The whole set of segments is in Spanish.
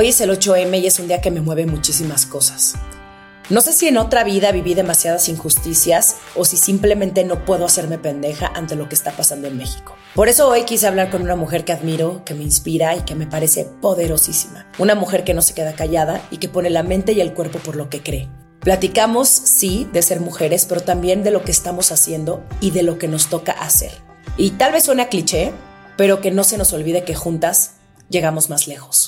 Hoy es el 8M y es un día que me mueve muchísimas cosas. No sé si en otra vida viví demasiadas injusticias o si simplemente no puedo hacerme pendeja ante lo que está pasando en México. Por eso hoy quise hablar con una mujer que admiro, que me inspira y que me parece poderosísima. Una mujer que no se queda callada y que pone la mente y el cuerpo por lo que cree. Platicamos, sí, de ser mujeres, pero también de lo que estamos haciendo y de lo que nos toca hacer. Y tal vez suena cliché, pero que no se nos olvide que juntas llegamos más lejos.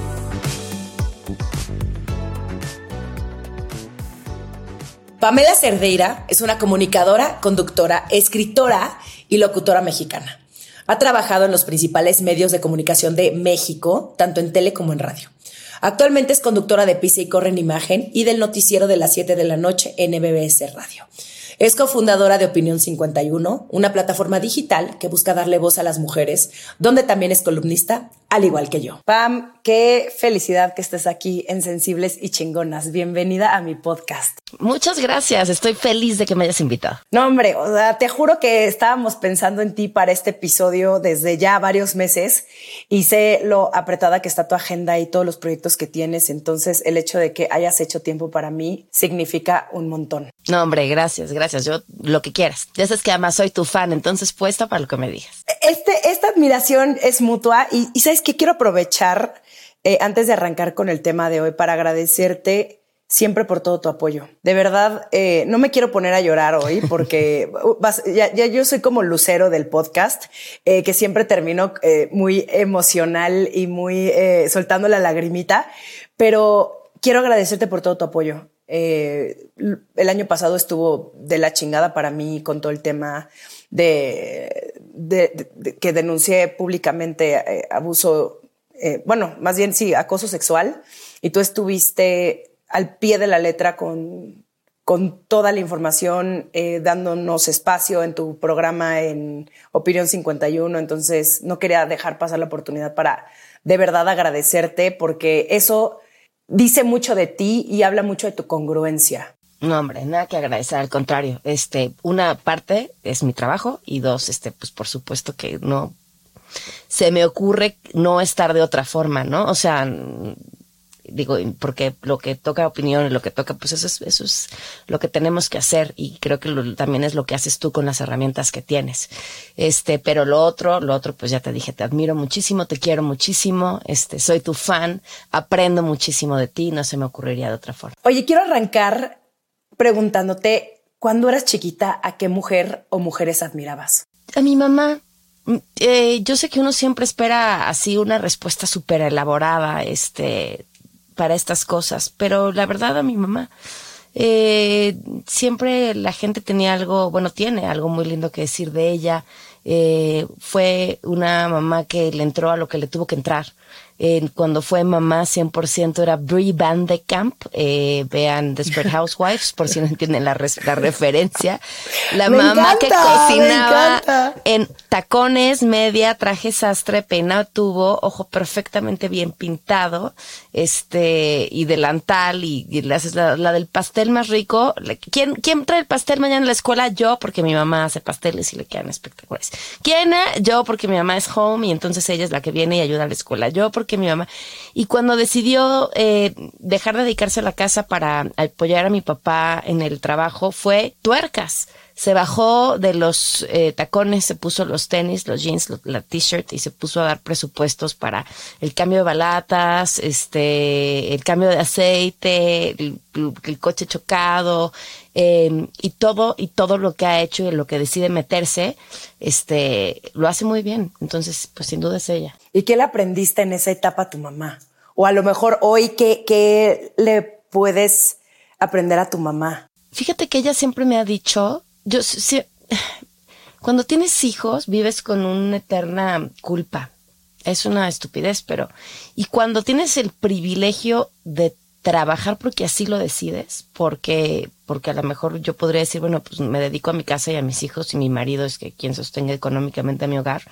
Pamela Cerdeira es una comunicadora, conductora, escritora y locutora mexicana. Ha trabajado en los principales medios de comunicación de México, tanto en tele como en radio. Actualmente es conductora de Pisa y Corre en Imagen y del noticiero de las 7 de la noche en MBS Radio. Es cofundadora de Opinión 51, una plataforma digital que busca darle voz a las mujeres, donde también es columnista, al igual que yo. Pam, qué felicidad que estés aquí en Sensibles y Chingonas. Bienvenida a mi podcast. Muchas gracias, estoy feliz de que me hayas invitado. No, hombre, o sea, te juro que estábamos pensando en ti para este episodio desde ya varios meses y sé lo apretada que está tu agenda y todos los proyectos que tienes. Entonces, el hecho de que hayas hecho tiempo para mí significa un montón. No, hombre, gracias, gracias. Yo lo que quieras. Ya sabes que además soy tu fan, entonces puesta para lo que me digas. Este, esta admiración es mutua y, y sabes que quiero aprovechar eh, antes de arrancar con el tema de hoy para agradecerte siempre por todo tu apoyo. De verdad, eh, no me quiero poner a llorar hoy porque vas, ya, ya, yo soy como lucero del podcast, eh, que siempre termino eh, muy emocional y muy eh, soltando la lagrimita, pero quiero agradecerte por todo tu apoyo. Eh, el año pasado estuvo de la chingada para mí con todo el tema de, de, de, de que denuncié públicamente eh, abuso, eh, bueno, más bien sí, acoso sexual, y tú estuviste al pie de la letra con, con toda la información, eh, dándonos espacio en tu programa en Opinión 51. Entonces, no quería dejar pasar la oportunidad para de verdad agradecerte porque eso dice mucho de ti y habla mucho de tu congruencia. No, hombre, nada que agradecer, al contrario. Este, una parte es mi trabajo y dos, este, pues por supuesto que no se me ocurre no estar de otra forma, ¿no? O sea, digo, porque lo que toca opinión, lo que toca, pues eso es, eso es lo que tenemos que hacer y creo que lo, también es lo que haces tú con las herramientas que tienes. Este, pero lo otro, lo otro, pues ya te dije, te admiro muchísimo, te quiero muchísimo, este, soy tu fan, aprendo muchísimo de ti, no se me ocurriría de otra forma. Oye, quiero arrancar preguntándote, cuando eras chiquita, ¿a qué mujer o mujeres admirabas? A mi mamá. Eh, yo sé que uno siempre espera así una respuesta súper elaborada, este, para estas cosas, pero la verdad a mi mamá eh, siempre la gente tenía algo, bueno, tiene algo muy lindo que decir de ella. Eh, fue una mamá que le entró a lo que le tuvo que entrar. Eh, cuando fue mamá 100% era Brie Van de Camp. Eh, vean Desperate Housewives, por si no entienden la, res, la referencia. La Me mamá encanta, que cocinaba en tacones, media, traje sastre, peinado tubo, ojo perfectamente bien pintado, este, y delantal, y, y le haces la, la del pastel más rico. ¿Quién, ¿Quién trae el pastel mañana a la escuela? Yo, porque mi mamá hace pasteles y le quedan espectaculares. ¿Quién? Yo, porque mi mamá es home y entonces ella es la que viene y ayuda a la escuela. Yo, porque mi mamá. Y cuando decidió eh, dejar de dedicarse a la casa para apoyar a mi papá en el trabajo, fue tuercas se bajó de los eh, tacones, se puso los tenis, los jeans, lo- la t-shirt y se puso a dar presupuestos para el cambio de balatas, este, el cambio de aceite, el, el coche chocado eh, y todo y todo lo que ha hecho y lo que decide meterse, este, lo hace muy bien. Entonces, pues sin duda es ella. ¿Y qué le aprendiste en esa etapa a tu mamá? O a lo mejor hoy, ¿qué, qué le puedes aprender a tu mamá? Fíjate que ella siempre me ha dicho, yo sí, cuando tienes hijos vives con una eterna culpa. Es una estupidez, pero y cuando tienes el privilegio de trabajar porque así lo decides, porque, porque a lo mejor yo podría decir, bueno, pues me dedico a mi casa y a mis hijos y mi marido es que quien sostenga económicamente a mi hogar,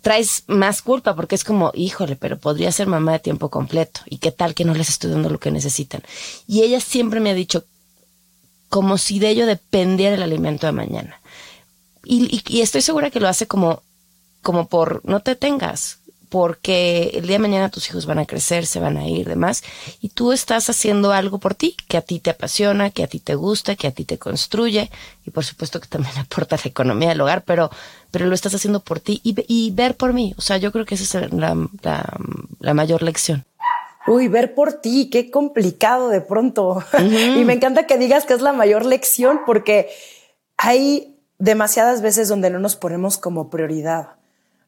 traes más culpa porque es como, híjole, pero podría ser mamá de tiempo completo y qué tal que no les estoy dando lo que necesitan. Y ella siempre me ha dicho, como si de ello dependiera el alimento de mañana. Y, y, y estoy segura que lo hace como, como por, no te tengas, porque el día de mañana tus hijos van a crecer, se van a ir, demás, y tú estás haciendo algo por ti, que a ti te apasiona, que a ti te gusta, que a ti te construye, y por supuesto que también aporta la economía del hogar, pero, pero lo estás haciendo por ti y, y ver por mí. O sea, yo creo que esa es la, la, la mayor lección. Uy, ver por ti, qué complicado de pronto. Uh -huh. y me encanta que digas que es la mayor lección porque hay demasiadas veces donde no nos ponemos como prioridad.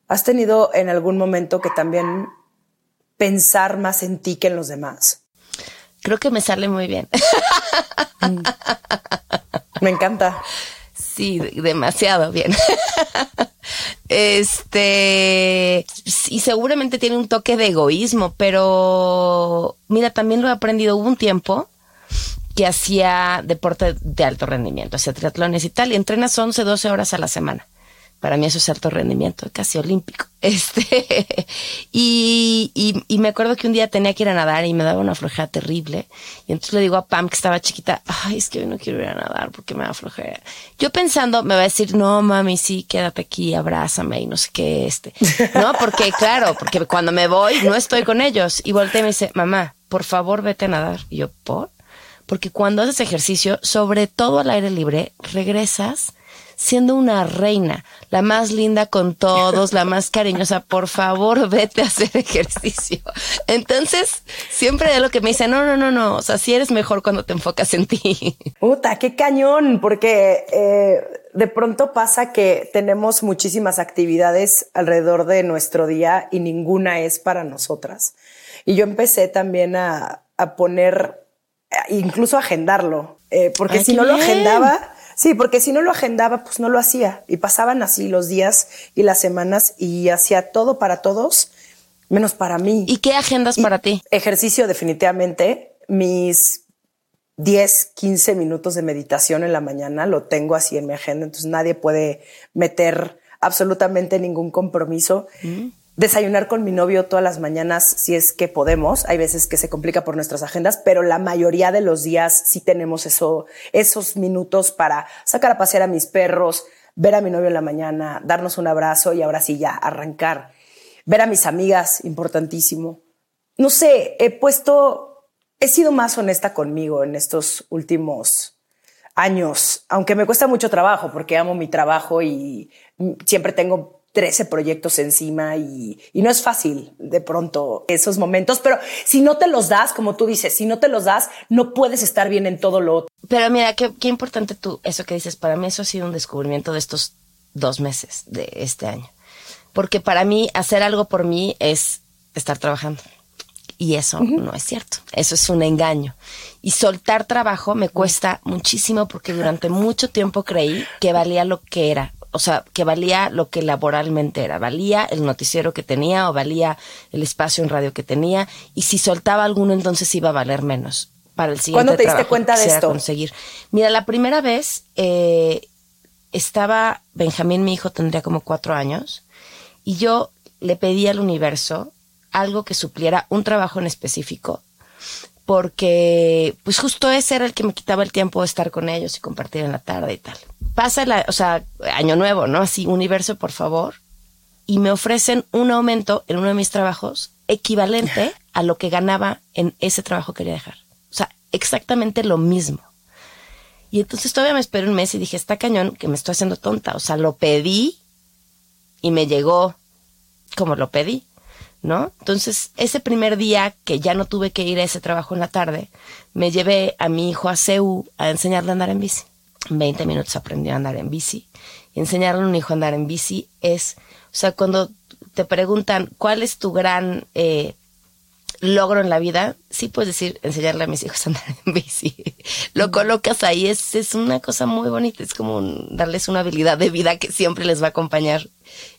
¿Has tenido en algún momento que también pensar más en ti que en los demás? Creo que me sale muy bien. me encanta. Sí, demasiado bien. Este, y seguramente tiene un toque de egoísmo, pero mira, también lo he aprendido. Hubo un tiempo que hacía deporte de alto rendimiento, hacía triatlones y tal, y entrenas 11, 12 horas a la semana. Para mí eso es alto rendimiento, casi olímpico. Este, y, y, y, me acuerdo que un día tenía que ir a nadar y me daba una flojera terrible. Y entonces le digo a Pam, que estaba chiquita, ay, es que hoy no quiero ir a nadar porque me da flojera. Yo pensando, me va a decir, no, mami, sí, quédate aquí, abrázame y no sé qué, este. No, porque claro, porque cuando me voy no estoy con ellos. Y volteé y me dice, mamá, por favor, vete a nadar. Y yo, ¿por? Porque cuando haces ejercicio, sobre todo al aire libre, regresas siendo una reina, la más linda con todos, la más cariñosa, por favor, vete a hacer ejercicio. Entonces, siempre de lo que me dice, no, no, no, no, o sea, si eres mejor cuando te enfocas en ti. Puta, qué cañón, porque eh, de pronto pasa que tenemos muchísimas actividades alrededor de nuestro día y ninguna es para nosotras. Y yo empecé también a, a poner, incluso a agendarlo, eh, porque Ay, si no bien. lo agendaba, Sí, porque si no lo agendaba, pues no lo hacía. Y pasaban así los días y las semanas y hacía todo para todos, menos para mí. ¿Y qué agendas y para ti? Ejercicio definitivamente. Mis 10, 15 minutos de meditación en la mañana lo tengo así en mi agenda, entonces nadie puede meter absolutamente ningún compromiso. Mm desayunar con mi novio todas las mañanas si es que podemos. Hay veces que se complica por nuestras agendas, pero la mayoría de los días sí tenemos eso, esos minutos para sacar a pasear a mis perros, ver a mi novio en la mañana, darnos un abrazo y ahora sí ya arrancar. Ver a mis amigas, importantísimo. No sé, he puesto, he sido más honesta conmigo en estos últimos años, aunque me cuesta mucho trabajo porque amo mi trabajo y siempre tengo 13 proyectos encima y, y, no es fácil de pronto esos momentos, pero si no te los das, como tú dices, si no te los das, no puedes estar bien en todo lo otro. Pero mira, qué, qué importante tú, eso que dices, para mí eso ha sido un descubrimiento de estos dos meses de este año. Porque para mí hacer algo por mí es estar trabajando. Y eso uh -huh. no es cierto. Eso es un engaño. Y soltar trabajo me cuesta muchísimo porque durante mucho tiempo creí que valía lo que era o sea, que valía lo que laboralmente era, valía el noticiero que tenía o valía el espacio en radio que tenía y si soltaba alguno entonces iba a valer menos para el siguiente ¿Cuándo te diste cuenta de esto? Conseguir. Mira, la primera vez eh, estaba Benjamín, mi hijo tendría como cuatro años y yo le pedí al universo algo que supliera un trabajo en específico porque pues justo ese era el que me quitaba el tiempo de estar con ellos y compartir en la tarde y tal. Pasa la, o sea, año nuevo, ¿no? Así, universo, por favor. Y me ofrecen un aumento en uno de mis trabajos equivalente a lo que ganaba en ese trabajo que quería dejar. O sea, exactamente lo mismo. Y entonces todavía me esperé un mes y dije, está cañón que me estoy haciendo tonta. O sea, lo pedí y me llegó como lo pedí. ¿No? Entonces, ese primer día que ya no tuve que ir a ese trabajo en la tarde, me llevé a mi hijo a CEU a enseñarle a andar en bici. En 20 minutos aprendió a andar en bici. Enseñarle a un hijo a andar en bici es, o sea, cuando te preguntan cuál es tu gran eh, logro en la vida, sí puedes decir enseñarle a mis hijos a andar en bici. Lo colocas ahí, es, es una cosa muy bonita, es como darles una habilidad de vida que siempre les va a acompañar.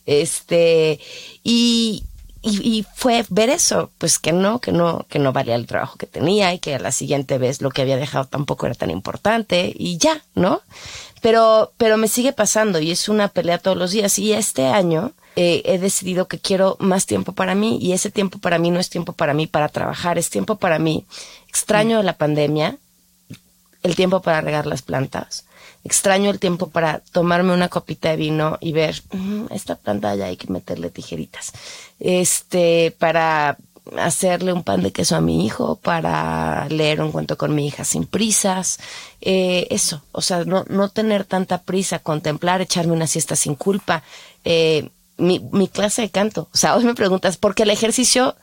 Este, y, y, fue ver eso, pues que no, que no, que no valía el trabajo que tenía y que a la siguiente vez lo que había dejado tampoco era tan importante y ya, ¿no? Pero, pero me sigue pasando y es una pelea todos los días y este año eh, he decidido que quiero más tiempo para mí y ese tiempo para mí no es tiempo para mí para trabajar, es tiempo para mí. Extraño la pandemia, el tiempo para regar las plantas, extraño el tiempo para tomarme una copita de vino y ver, mm, esta planta ya hay que meterle tijeritas. Este, para hacerle un pan de queso a mi hijo, para leer un cuento con mi hija sin prisas, eh, eso, o sea, no, no tener tanta prisa, contemplar, echarme una siesta sin culpa, eh, mi, mi clase de canto. O sea, hoy me preguntas, ¿por qué el ejercicio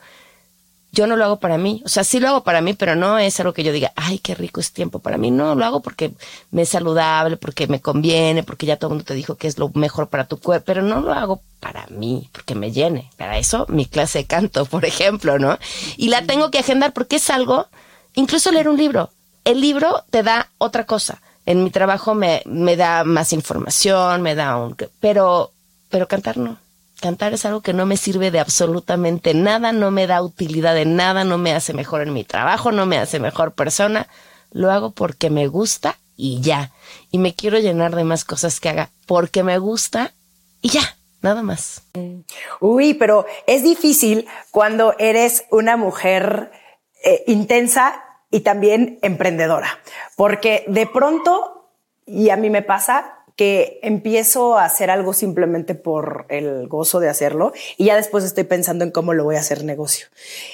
yo no lo hago para mí. O sea, sí lo hago para mí, pero no es algo que yo diga, ay, qué rico es tiempo para mí. No, lo hago porque me es saludable, porque me conviene, porque ya todo el mundo te dijo que es lo mejor para tu cuerpo, pero no lo hago para mí, porque me llene. Para eso, mi clase de canto, por ejemplo, ¿no? Y la tengo que agendar porque es algo, incluso leer un libro. El libro te da otra cosa. En mi trabajo me, me da más información, me da un, pero, pero cantar no. Cantar es algo que no me sirve de absolutamente nada, no me da utilidad de nada, no me hace mejor en mi trabajo, no me hace mejor persona. Lo hago porque me gusta y ya. Y me quiero llenar de más cosas que haga porque me gusta y ya, nada más. Uy, pero es difícil cuando eres una mujer eh, intensa y también emprendedora, porque de pronto, y a mí me pasa, empiezo a hacer algo simplemente por el gozo de hacerlo y ya después estoy pensando en cómo lo voy a hacer negocio.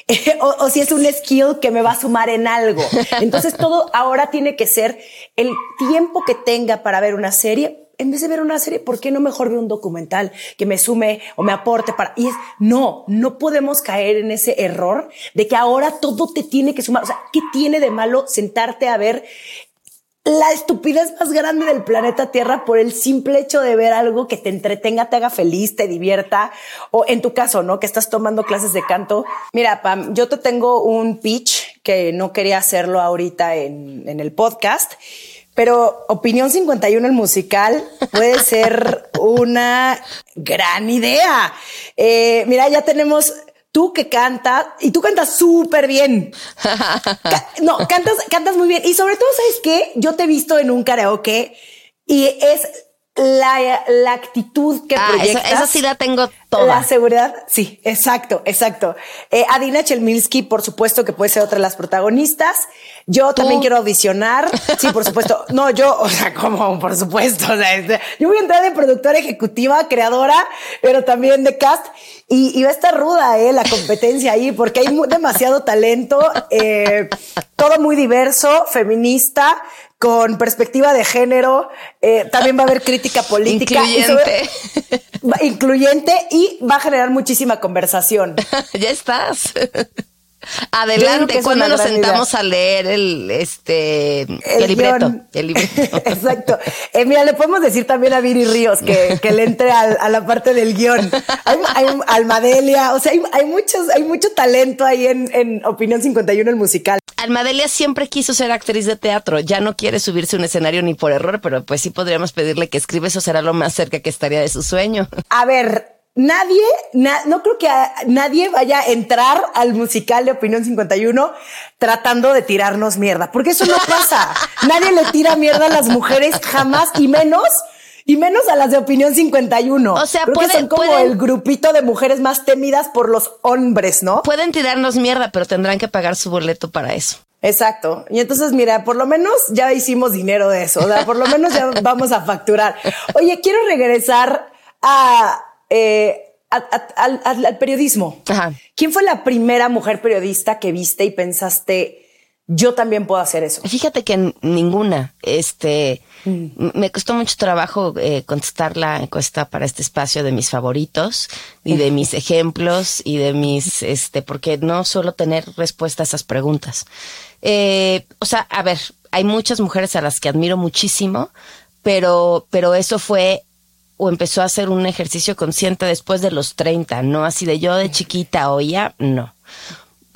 o, si es un skill que me va a sumar en algo. Entonces todo ahora tiene que ser el tiempo que tenga para ver una serie. En vez de ver una serie, ¿por qué no mejor ver un documental que me sume o me aporte para? Y es, no, no podemos caer en ese error de que ahora todo te tiene que sumar. O sea, ¿qué tiene de malo sentarte a ver la estupidez más grande del planeta Tierra por el simple hecho de ver algo que te entretenga, te haga feliz, te divierta, o en tu caso, ¿no? Que estás tomando clases de canto. Mira, Pam, yo te tengo un pitch que no quería hacerlo ahorita en, en el podcast, pero Opinión 51, el musical, puede ser una gran idea. Eh, mira, ya tenemos tú que cantas, y tú cantas súper bien. no, cantas, cantas muy bien. Y sobre todo, ¿sabes qué? Yo te he visto en un karaoke y es la, la actitud que ah, proyectas. Esa, sí la tengo toda. La seguridad, sí, exacto, exacto. Eh, Adina Chelminsky, por supuesto que puede ser otra de las protagonistas. Yo también quiero audicionar. Sí, por supuesto. No, yo, o sea, como por supuesto. O sea, este, yo voy a entrar de productora ejecutiva, creadora, pero también de cast. Y, va a estar ruda, eh, la competencia ahí, porque hay demasiado talento, eh, todo muy diverso, feminista, con perspectiva de género. Eh, también va a haber crítica política. Incluyente. Y incluyente y va a generar muchísima conversación. ya estás. Adelante, cuando nos sentamos a leer el este el, libreto, el libreto. Exacto. Eh, mira, le podemos decir también a Viri Ríos que, que le entre a, la parte del guion. Hay, hay Almadelia, o sea, hay, hay, muchos, hay mucho talento ahí en, en Opinión 51 el musical. Almadelia siempre quiso ser actriz de teatro, ya no quiere subirse a un escenario ni por error, pero pues sí podríamos pedirle que escriba, eso será lo más cerca que estaría de su sueño. A ver, nadie, no creo que nadie vaya a entrar al musical de Opinión 51 tratando de tirarnos mierda, porque eso no pasa. nadie le tira mierda a las mujeres jamás y menos y menos a las de Opinión 51. O sea, pueden, son como el grupito de mujeres más temidas por los hombres, ¿no? Pueden tirarnos mierda, pero tendrán que pagar su boleto para eso. Exacto. Y entonces, mira, por lo menos ya hicimos dinero de eso. O sea, por lo menos ya vamos a facturar. Oye, quiero regresar a eh, al, periodismo. ¿Quién fue la primera mujer periodista que viste y pensaste, yo también puedo hacer eso? Fíjate que ninguna. Este, mm. me costó mucho trabajo eh, contestar la encuesta para este espacio de mis favoritos y de mis ejemplos y de mis, este, porque no suelo tener respuesta a esas preguntas. Eh, o sea, a ver, hay muchas mujeres a las que admiro muchísimo, pero, pero eso fue o empezó a hacer un ejercicio consciente después de los 30, no así de yo de chiquita o ya, no.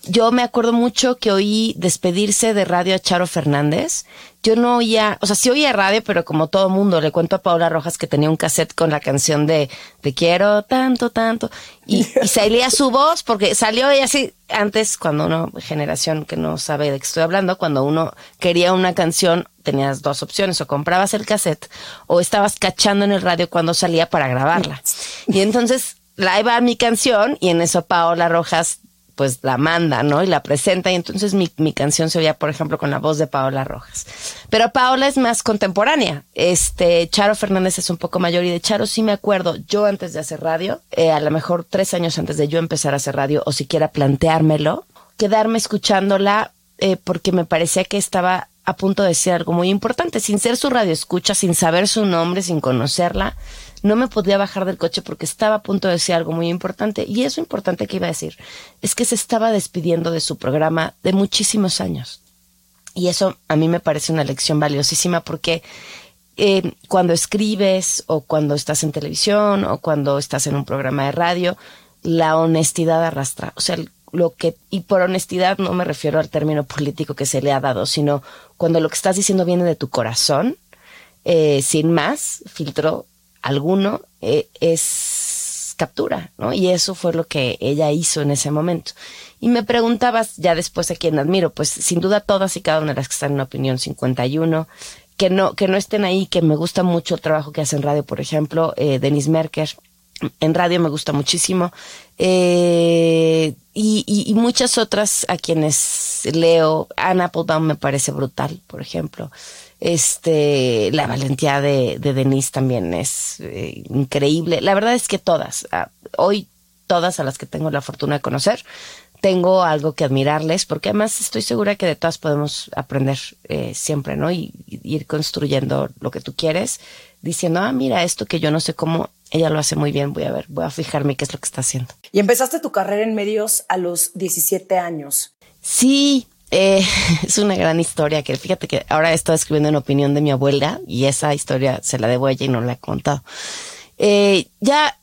yo me acuerdo mucho que oí despedirse de radio a Charo Fernández. Yo no oía, o sea, sí oía radio, pero como todo mundo, le cuento a Paola Rojas que tenía un cassette con la canción de Te quiero tanto, tanto. Y, y salía su voz, porque salió ella así, antes, cuando uno, generación que no sabe de qué estoy hablando, cuando uno quería una canción, tenías dos opciones, o comprabas el cassette, o estabas cachando en el radio cuando salía para grabarla. Y entonces, la iba mi canción, y en eso Paola Rojas pues la manda, ¿no? Y la presenta y entonces mi, mi canción se oía, por ejemplo, con la voz de Paola Rojas. Pero Paola es más contemporánea. Este, Charo Fernández es un poco mayor y de Charo sí me acuerdo, yo antes de hacer radio, eh, a lo mejor tres años antes de yo empezar a hacer radio o siquiera planteármelo, quedarme escuchándola eh, porque me parecía que estaba a punto de decir algo muy importante, sin ser su radio escucha, sin saber su nombre, sin conocerla no me podía bajar del coche porque estaba a punto de decir algo muy importante. Y eso importante que iba a decir es que se estaba despidiendo de su programa de muchísimos años. Y eso a mí me parece una lección valiosísima porque eh, cuando escribes o cuando estás en televisión o cuando estás en un programa de radio, la honestidad arrastra. O sea, lo que, y por honestidad no me refiero al término político que se le ha dado, sino cuando lo que estás diciendo viene de tu corazón, eh, sin más filtro, alguno eh, es captura, ¿no? Y eso fue lo que ella hizo en ese momento. Y me preguntabas ya después a quién admiro, pues sin duda todas y cada una de las que están en Opinión 51, que no, que no estén ahí, que me gusta mucho el trabajo que hace en radio, por ejemplo, eh, Denise Merker, en radio me gusta muchísimo, eh, y, y, y, muchas otras a quienes leo, Anna Applebaum me parece brutal, por ejemplo. Este, la valentía de, de Denise también es eh, increíble. La verdad es que todas, ah, hoy todas a las que tengo la fortuna de conocer, tengo algo que admirarles, porque además estoy segura que de todas podemos aprender eh, siempre, ¿no? Y, ir construyendo lo que tú quieres, diciendo, ah, mira, esto que yo no sé cómo, ella lo hace muy bien, voy a ver, voy a fijarme qué es lo que está haciendo. Y empezaste tu carrera en medios a los 17 años. Sí, eh, es una gran historia que fíjate que ahora estoy escribiendo en opinión de mi abuela y esa historia se la debo a ella y no la he contado. Eh, ya,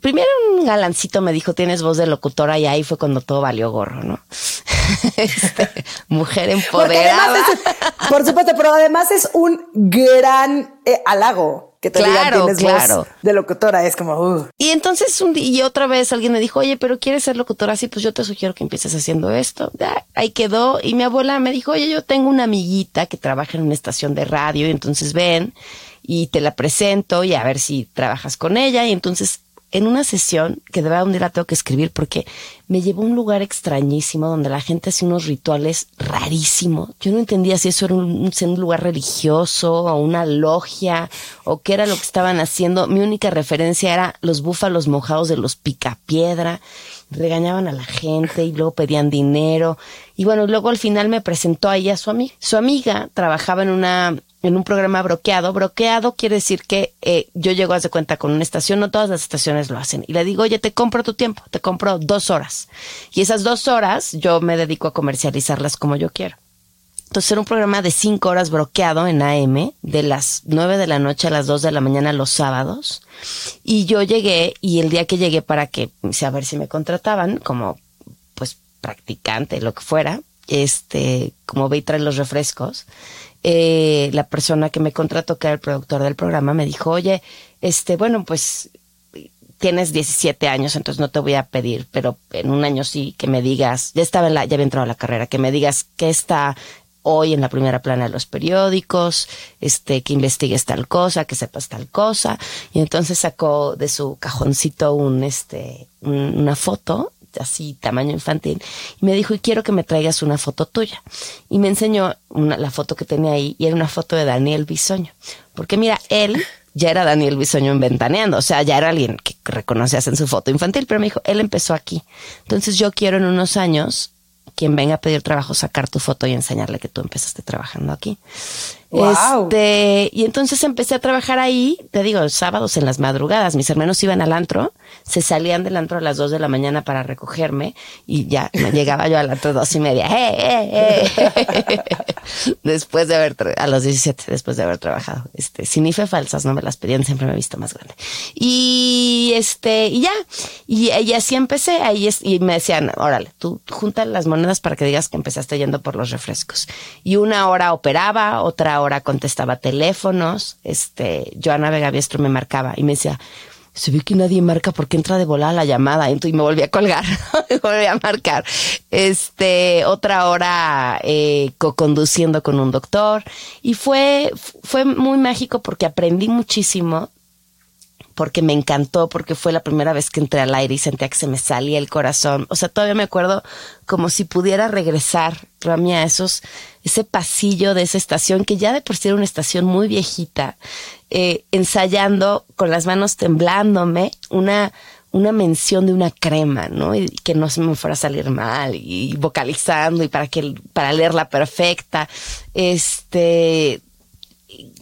primero un galancito me dijo, tienes voz de locutora y ahí fue cuando todo valió gorro, ¿no? este, mujer empoderada. Es, por supuesto, pero además es un gran eh, halago que te claro, digan, claro. Voz de locutora, es como, uh. Y entonces un día, y otra vez alguien me dijo, oye, pero quieres ser locutora así, pues yo te sugiero que empieces haciendo esto. Ya, ahí quedó. Y mi abuela me dijo, oye, yo tengo una amiguita que trabaja en una estación de radio, y entonces ven y te la presento y a ver si trabajas con ella. Y entonces en una sesión que de verdad un día la tengo que escribir porque me llevó a un lugar extrañísimo donde la gente hace unos rituales rarísimos. Yo no entendía si eso era un, un, lugar religioso o una logia o qué era lo que estaban haciendo. Mi única referencia era los búfalos mojados de los picapiedra. Regañaban a la gente y luego pedían dinero. Y bueno, luego al final me presentó a ella su amiga. Su amiga trabajaba en una en un programa bloqueado. Bloqueado quiere decir que eh, yo llego a de cuenta con una estación, no todas las estaciones lo hacen. Y le digo, oye, te compro tu tiempo, te compro dos horas. Y esas dos horas yo me dedico a comercializarlas como yo quiero. Entonces era un programa de cinco horas bloqueado en AM, de las nueve de la noche a las dos de la mañana los sábados. Y yo llegué, y el día que llegué para que, a ver si me contrataban, como pues practicante, lo que fuera, este, como ve y trae los refrescos, eh, la persona que me contrató, que era el productor del programa, me dijo, oye, este, bueno, pues tienes 17 años, entonces no te voy a pedir, pero en un año sí que me digas, ya estaba en la, ya había entrado a la carrera, que me digas qué está hoy en la primera plana de los periódicos, este, que investigues tal cosa, que sepas tal cosa. Y entonces sacó de su cajoncito un, este, un, una foto así tamaño infantil y me dijo y quiero que me traigas una foto tuya y me enseñó una, la foto que tenía ahí y era una foto de Daniel Bisoño porque mira él ya era Daniel Bisoño en Ventaneando, o sea, ya era alguien que reconocías en su foto infantil, pero me dijo, él empezó aquí. Entonces yo quiero en unos años quien venga a pedir trabajo sacar tu foto y enseñarle que tú empezaste trabajando aquí. Wow. Este, y entonces empecé a trabajar ahí, te digo, sábados en las madrugadas. Mis hermanos iban al antro, se salían del antro a las dos de la mañana para recogerme y ya llegaba yo al antro dos y media. ¡Eh, eh, eh! después de haber, a los 17, después de haber trabajado. Este, sin IFE falsas, no me las pedían, siempre me he visto más grande. Y este, y ya, y, así empecé, ahí y me decían, órale, tú junta las monedas para que digas que empezaste yendo por los refrescos. Y una hora operaba, otra hora contestaba teléfonos, este, Joana Vega Biestro me marcaba y me decía, se ve que nadie marca porque entra de volada la llamada y me volví a colgar, me volví a marcar. Este, otra hora eh, co-conduciendo con un doctor y fue, fue muy mágico porque aprendí muchísimo porque me encantó, porque fue la primera vez que entré al aire y sentía que se me salía el corazón. O sea, todavía me acuerdo como si pudiera regresar, Rami, a esos, ese pasillo de esa estación, que ya de por sí era una estación muy viejita, eh, ensayando con las manos temblándome una, una mención de una crema, ¿no? Y que no se me fuera a salir mal y vocalizando y para que, para leerla perfecta. Este,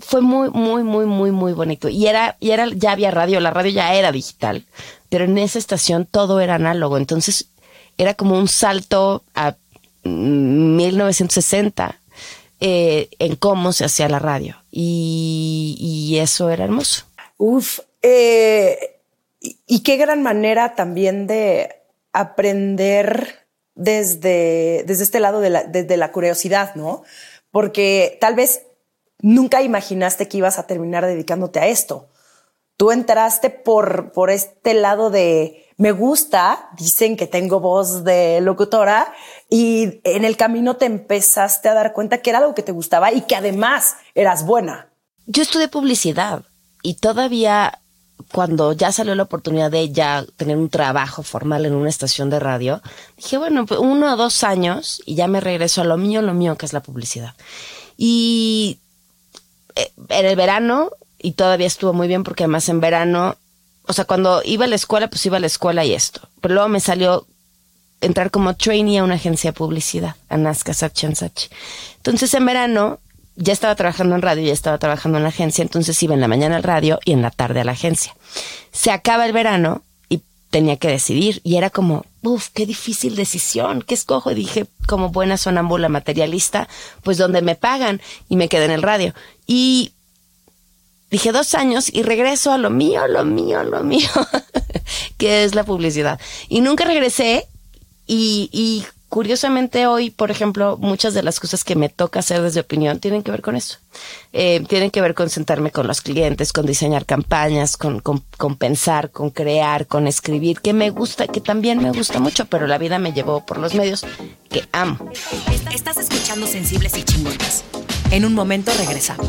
fue muy, muy, muy, muy, muy bonito. Y era, y era, ya había radio, la radio ya era digital, pero en esa estación todo era análogo. Entonces era como un salto a 1960 eh, en cómo se hacía la radio. Y, eso era hermoso. Uf, eh, y, y qué gran manera también de aprender desde, desde este lado de la, desde la curiosidad, ¿no? Porque tal vez nunca imaginaste que ibas a terminar dedicándote a esto. Tú entraste por, por este lado de me gusta, dicen que tengo voz de locutora y en el camino te empezaste a dar cuenta que era algo que te gustaba y que además eras buena. Yo estudié publicidad y todavía cuando ya salió la oportunidad de ya tener un trabajo formal en una estación de radio, dije, bueno, pues uno o dos años y ya me regreso a lo mío, lo mío, que es la publicidad. Y en eh, el verano, y todavía estuvo muy bien porque además en verano, o sea, cuando iba a la escuela, pues iba a la escuela y esto. Pero luego me salió entrar como trainee a una agencia de publicidad, a Nazca Sachi. Entonces en verano ya estaba trabajando en radio, ya estaba trabajando en la agencia, entonces iba en la mañana al radio y en la tarde a la agencia. Se acaba el verano y tenía que decidir y era como, uff, qué difícil decisión, ¿qué escojo? Y dije, como buena sonámbula materialista, pues donde me pagan y me quedé en el radio. Y dije dos años y regreso a lo mío, lo mío, lo mío, que es la publicidad. Y nunca regresé y, y curiosamente hoy, por ejemplo, muchas de las cosas que me toca hacer desde opinión tienen que ver con eso. Eh, tienen que ver con sentarme con los clientes, con diseñar campañas, con, con, con, pensar, con crear, con escribir, que me gusta, que también me gusta mucho, pero la vida me llevó por los medios que amo. Estás escuchando Sensibles y Chingonas. En un momento regresamos.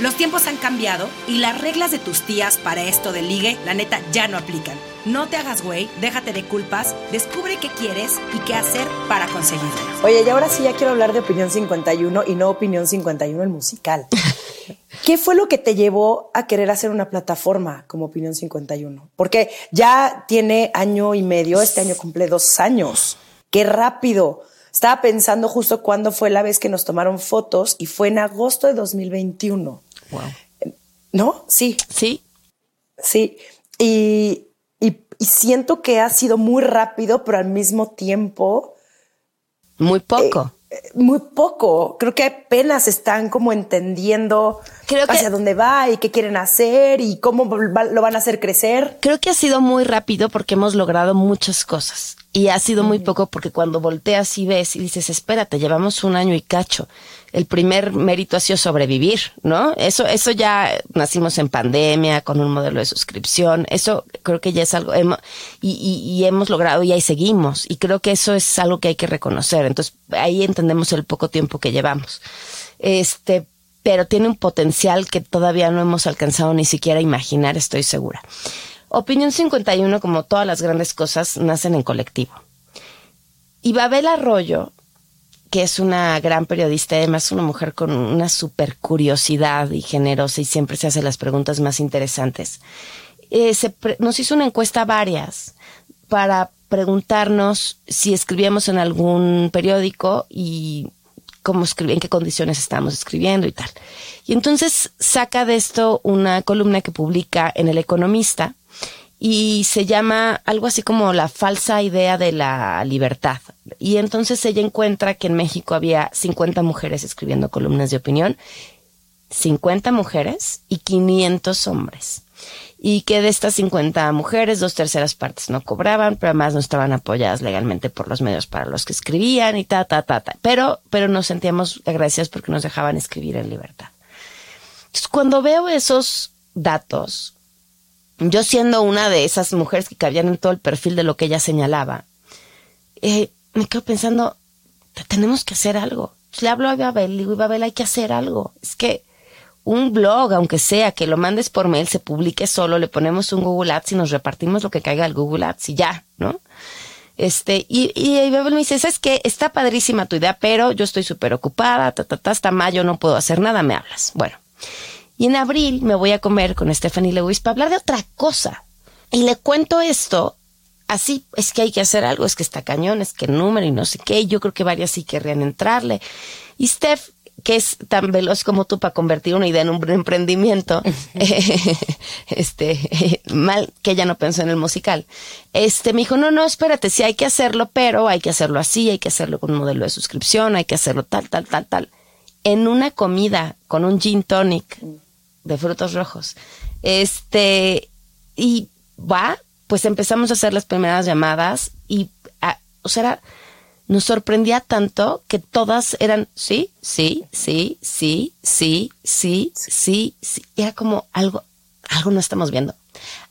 Los tiempos han cambiado y las reglas de tus tías para esto de ligue, la neta, ya no aplican. No te hagas güey, déjate de culpas, descubre qué quieres y qué hacer para conseguirlo. Oye, y ahora sí ya quiero hablar de Opinión 51 y no Opinión 51 el musical. ¿Qué fue lo que te llevó a querer hacer una plataforma como Opinión 51? Porque ya tiene año y medio, este año cumple dos años. ¡Qué rápido! Estaba pensando justo cuándo fue la vez que nos tomaron fotos y fue en agosto de 2021. Wow. ¿No? Sí. Sí. Sí. Y, y, y, siento que ha sido muy rápido, pero al mismo tiempo. Muy poco. Eh, muy poco. Creo que apenas están como entendiendo Creo que, hacia dónde va y qué quieren hacer y cómo lo van a hacer crecer. Creo que ha sido muy rápido porque hemos logrado muchas cosas. Y ha sido muy poco porque cuando volteas y ves y dices, espérate, llevamos un año y cacho. El primer mérito ha sido sobrevivir, ¿no? Eso, eso ya nacimos en pandemia, con un modelo de suscripción. Eso creo que ya es algo, hemos, y, y, hemos logrado y ahí seguimos. Y creo que eso es algo que hay que reconocer. Entonces, ahí entendemos el poco tiempo que llevamos. Este, pero tiene un potencial que todavía no hemos alcanzado ni siquiera imaginar, estoy segura. Opinión 51, como todas las grandes cosas, nacen en colectivo. Y Babel Arroyo que es una gran periodista, además una mujer con una super curiosidad y generosa y siempre se hace las preguntas más interesantes. Eh, se nos hizo una encuesta varias para preguntarnos si escribíamos en algún periódico y cómo en qué condiciones estábamos escribiendo y tal. Y entonces saca de esto una columna que publica en El Economista y se llama algo así como la falsa idea de la libertad. Y entonces ella encuentra que en México había 50 mujeres escribiendo columnas de opinión, 50 mujeres y 500 hombres y que de estas 50 mujeres, dos terceras partes no cobraban, pero además no estaban apoyadas legalmente por los medios para los que escribían y ta, ta, ta, ta. Pero, pero nos sentíamos agradecidas porque nos dejaban escribir en libertad. Entonces, cuando veo esos datos, yo siendo una de esas mujeres que cabían en todo el perfil de lo que ella señalaba, eh, me quedo pensando, tenemos que hacer algo. le hablo a Babel, le digo, Babel, hay que hacer algo. Es que un blog, aunque sea que lo mandes por mail, se publique solo, le ponemos un Google Ads y nos repartimos lo que caiga al Google Ads y ya, ¿no? Este, y, y, me dice, ¿sabes qué? Está padrísima tu idea, pero yo estoy súper ocupada, hasta mayo no puedo hacer nada, me hablas. Bueno. Y en abril me voy a comer con Stephanie Lewis para hablar de otra cosa. Y le cuento esto así, es que hay que hacer algo, es que está cañón, es que número y no sé qué, yo creo que varias sí querrían entrarle. Y Steph que es tan veloz como tú para convertir una idea en un emprendimiento, este, mal que ella no pensó en el musical. Este, me dijo, no, no, espérate, sí hay que hacerlo, pero hay que hacerlo así, hay que hacerlo con un modelo de suscripción, hay que hacerlo tal, tal, tal, tal. En una comida con un gin tonic de frutos rojos. Este, y va, pues empezamos a hacer las primeras llamadas y, ah, o sea, nos sorprendía tanto que todas eran sí, sí, sí, sí, sí, sí, sí, sí. Era como algo, algo no estamos viendo.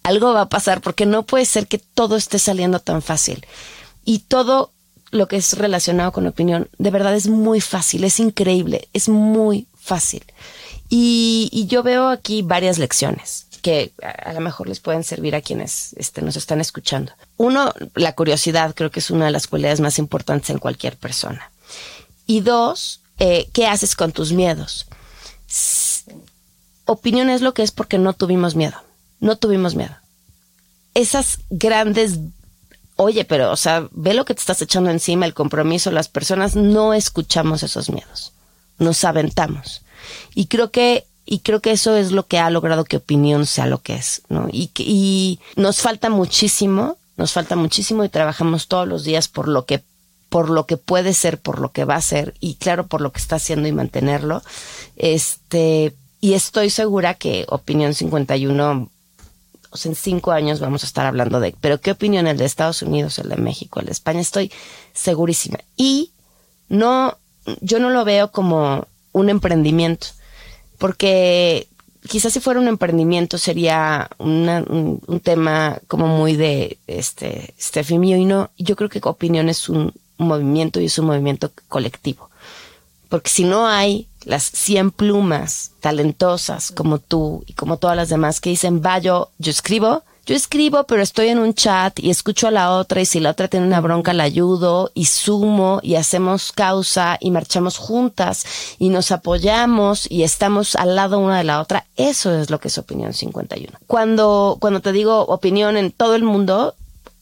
Algo va a pasar porque no puede ser que todo esté saliendo tan fácil. Y todo lo que es relacionado con opinión, de verdad es muy fácil, es increíble, es muy fácil. Y, yo veo aquí varias lecciones que a, lo mejor les pueden servir a quienes este, nos están escuchando. Uno, la curiosidad creo que es una de las cualidades más importantes en cualquier persona. Y dos, eh, ¿qué haces con tus miedos? opinión es lo que es porque no tuvimos miedo. No tuvimos miedo. Esas grandes oye, pero, o sea, ve lo que te estás echando encima, el compromiso, las personas, no escuchamos esos miedos, nos aventamos. Y creo que y creo que eso es lo que ha logrado que opinión sea lo que es, ¿no? Y, y nos falta muchísimo, nos falta muchísimo y trabajamos todos los días por lo que por lo que puede ser, por lo que va a ser y claro por lo que está haciendo y mantenerlo. Este, y estoy segura que Opinión 51 o sea, en cinco años vamos a estar hablando de, pero qué opinión el de Estados Unidos, el de México, el de España, estoy segurísima. Y no, yo no lo veo como un emprendimiento porque quizás si fuera un emprendimiento sería un, tema como muy de este Steffi mío y no, yo creo que opinión es un, movimiento y es un movimiento colectivo. Porque si no hay las 100 plumas talentosas como tú y como todas las demás que dicen, va, yo escribo, yo escribo, pero estoy en un chat y escucho a la otra y si la otra tiene una bronca la ayudo y sumo y hacemos causa y marchamos juntas y nos apoyamos y estamos al lado una de la otra. Eso es lo que es Opinión 51. Cuando, cuando te digo opinión en todo el mundo,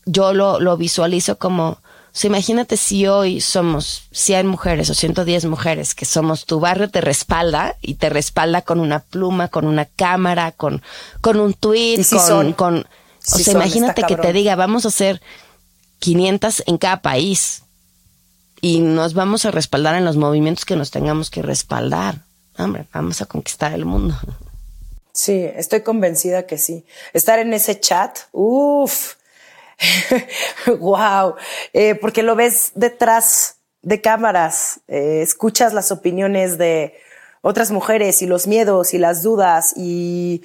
yo lo, lo visualizo como o imagínate si hoy somos 100 mujeres o 110 mujeres que somos tu barrio te respalda y te respalda con una pluma, con una cámara, con, con un tweet, con, con, o sea, imagínate que te diga, vamos a hacer 500 en cada país y nos vamos a respaldar en los movimientos que nos tengamos que respaldar. Hombre, vamos a conquistar el mundo. Sí, estoy convencida que sí. Estar en ese chat, uff, wow, eh, porque lo ves detrás de cámaras, eh, escuchas las opiniones de otras mujeres y los miedos y las dudas y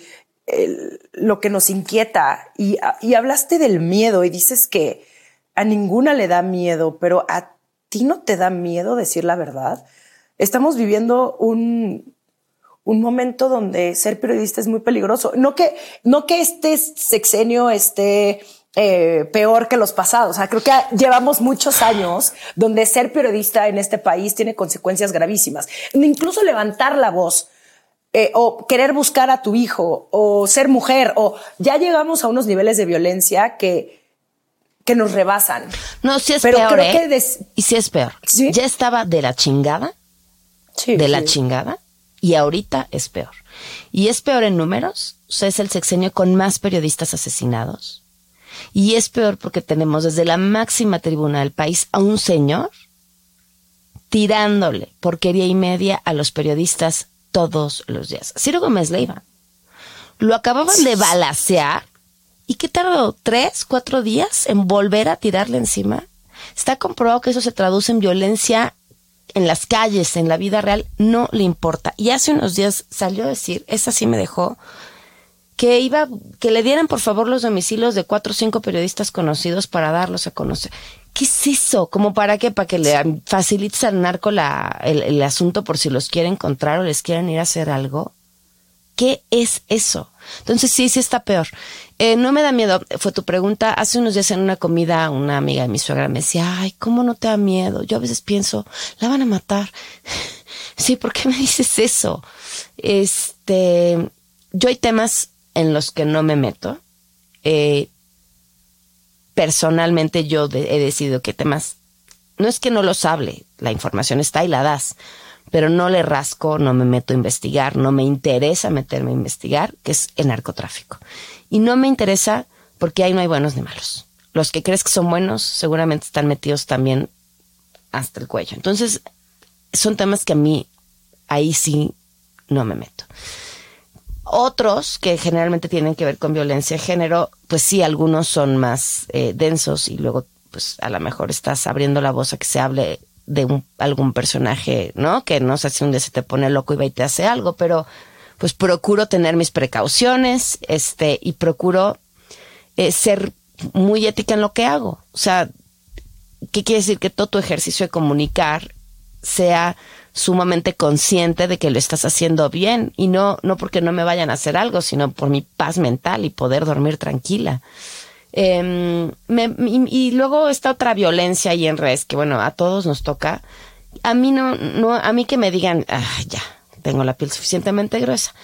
lo que nos inquieta. Y, y hablaste del miedo y dices que a ninguna le da miedo, pero a ti no te da miedo decir la verdad. Estamos viviendo un, un momento donde ser periodista es muy peligroso. No que, no que este sexenio esté eh, peor que los pasados. O sea, creo que llevamos muchos años donde ser periodista en este país tiene consecuencias gravísimas. Incluso levantar la voz. Eh, o querer buscar a tu hijo o ser mujer o ya llegamos a unos niveles de violencia que que nos rebasan. No, sí es peor. ¿eh? Y sí es peor. Ya estaba de la chingada. de la chingada. Y ahorita es peor. Y es peor en números. O sea, es el sexenio con más periodistas asesinados. Y es peor porque tenemos desde la máxima tribuna del país a un señor tirándole porquería y media a los periodistas todos los días. Ciro Gómez Leiva. Lo acababan de balacear. ¿Y qué tardó? ¿Tres, cuatro días en volver a tirarle encima? Está comprobado que eso se traduce en violencia en las calles, en la vida real. No le importa. Y hace unos días salió a decir, esa sí me dejó, que iba, que le dieran por favor los domicilios de cuatro o cinco periodistas conocidos para darlos a conocer. ¿Qué es eso? ¿Cómo para qué? ¿Para que le facilites al narco la, el, asunto por si los quiere encontrar o les quieren ir a hacer algo? ¿Qué es eso? Entonces sí, sí está peor. Eh, no me da miedo, fue tu pregunta. Hace unos días en una comida una amiga de mi suegra me decía, ay, ¿cómo no te da miedo? Yo a veces pienso, la van a matar. sí, ¿por qué me dices eso? Este, yo hay temas en los que no me meto. Eh, personalmente yo he decidido que temas, no es que no los hable, la información está y la das, pero no le rasco, no me meto a investigar, no me interesa meterme a investigar, que es el narcotráfico. Y no me interesa porque ahí no hay buenos ni malos. Los que crees que son buenos seguramente están metidos también hasta el cuello. Entonces, son temas que a mí ahí sí no me meto. Otros que generalmente tienen que ver con violencia de género, pues sí, algunos son más eh, densos y luego pues a lo mejor estás abriendo la voz a que se hable de un, algún personaje, ¿no? Que no sé si un día se te pone loco y va y te hace algo, pero pues procuro tener mis precauciones, este, y procuro eh, ser muy ética en lo que hago. O sea, ¿qué quiere decir? Que todo tu ejercicio de comunicar sea sumamente consciente de que lo estás haciendo bien y no, no porque no me vayan a hacer algo, sino por mi paz mental y poder dormir tranquila. Em, y, luego esta otra violencia ahí en redes que bueno, a todos nos toca. A mí no, no, a mí que me digan, ah, ya, tengo la piel suficientemente gruesa.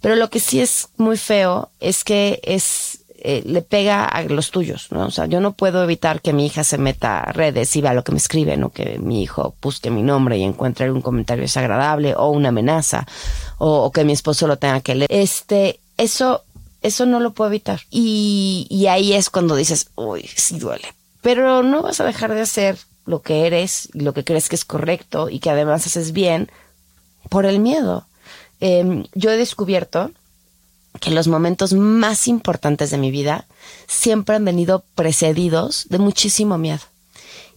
Pero lo que sí es muy feo es que es eh, le pega a los tuyos, ¿no? O sea, yo no puedo evitar que mi hija se meta a redes y vea lo que me escriben o que mi hijo busque mi nombre y encuentre algún comentario desagradable o una amenaza o, que mi esposo lo tenga que leer. Este, eso, eso no lo puedo evitar. Y, y ahí es cuando dices, uy, sí duele. Pero no vas a dejar de hacer lo que eres, lo que crees que es correcto y que además haces bien por el miedo. Em, yo he descubierto que los momentos más importantes de mi vida siempre han venido precedidos de muchísimo miedo.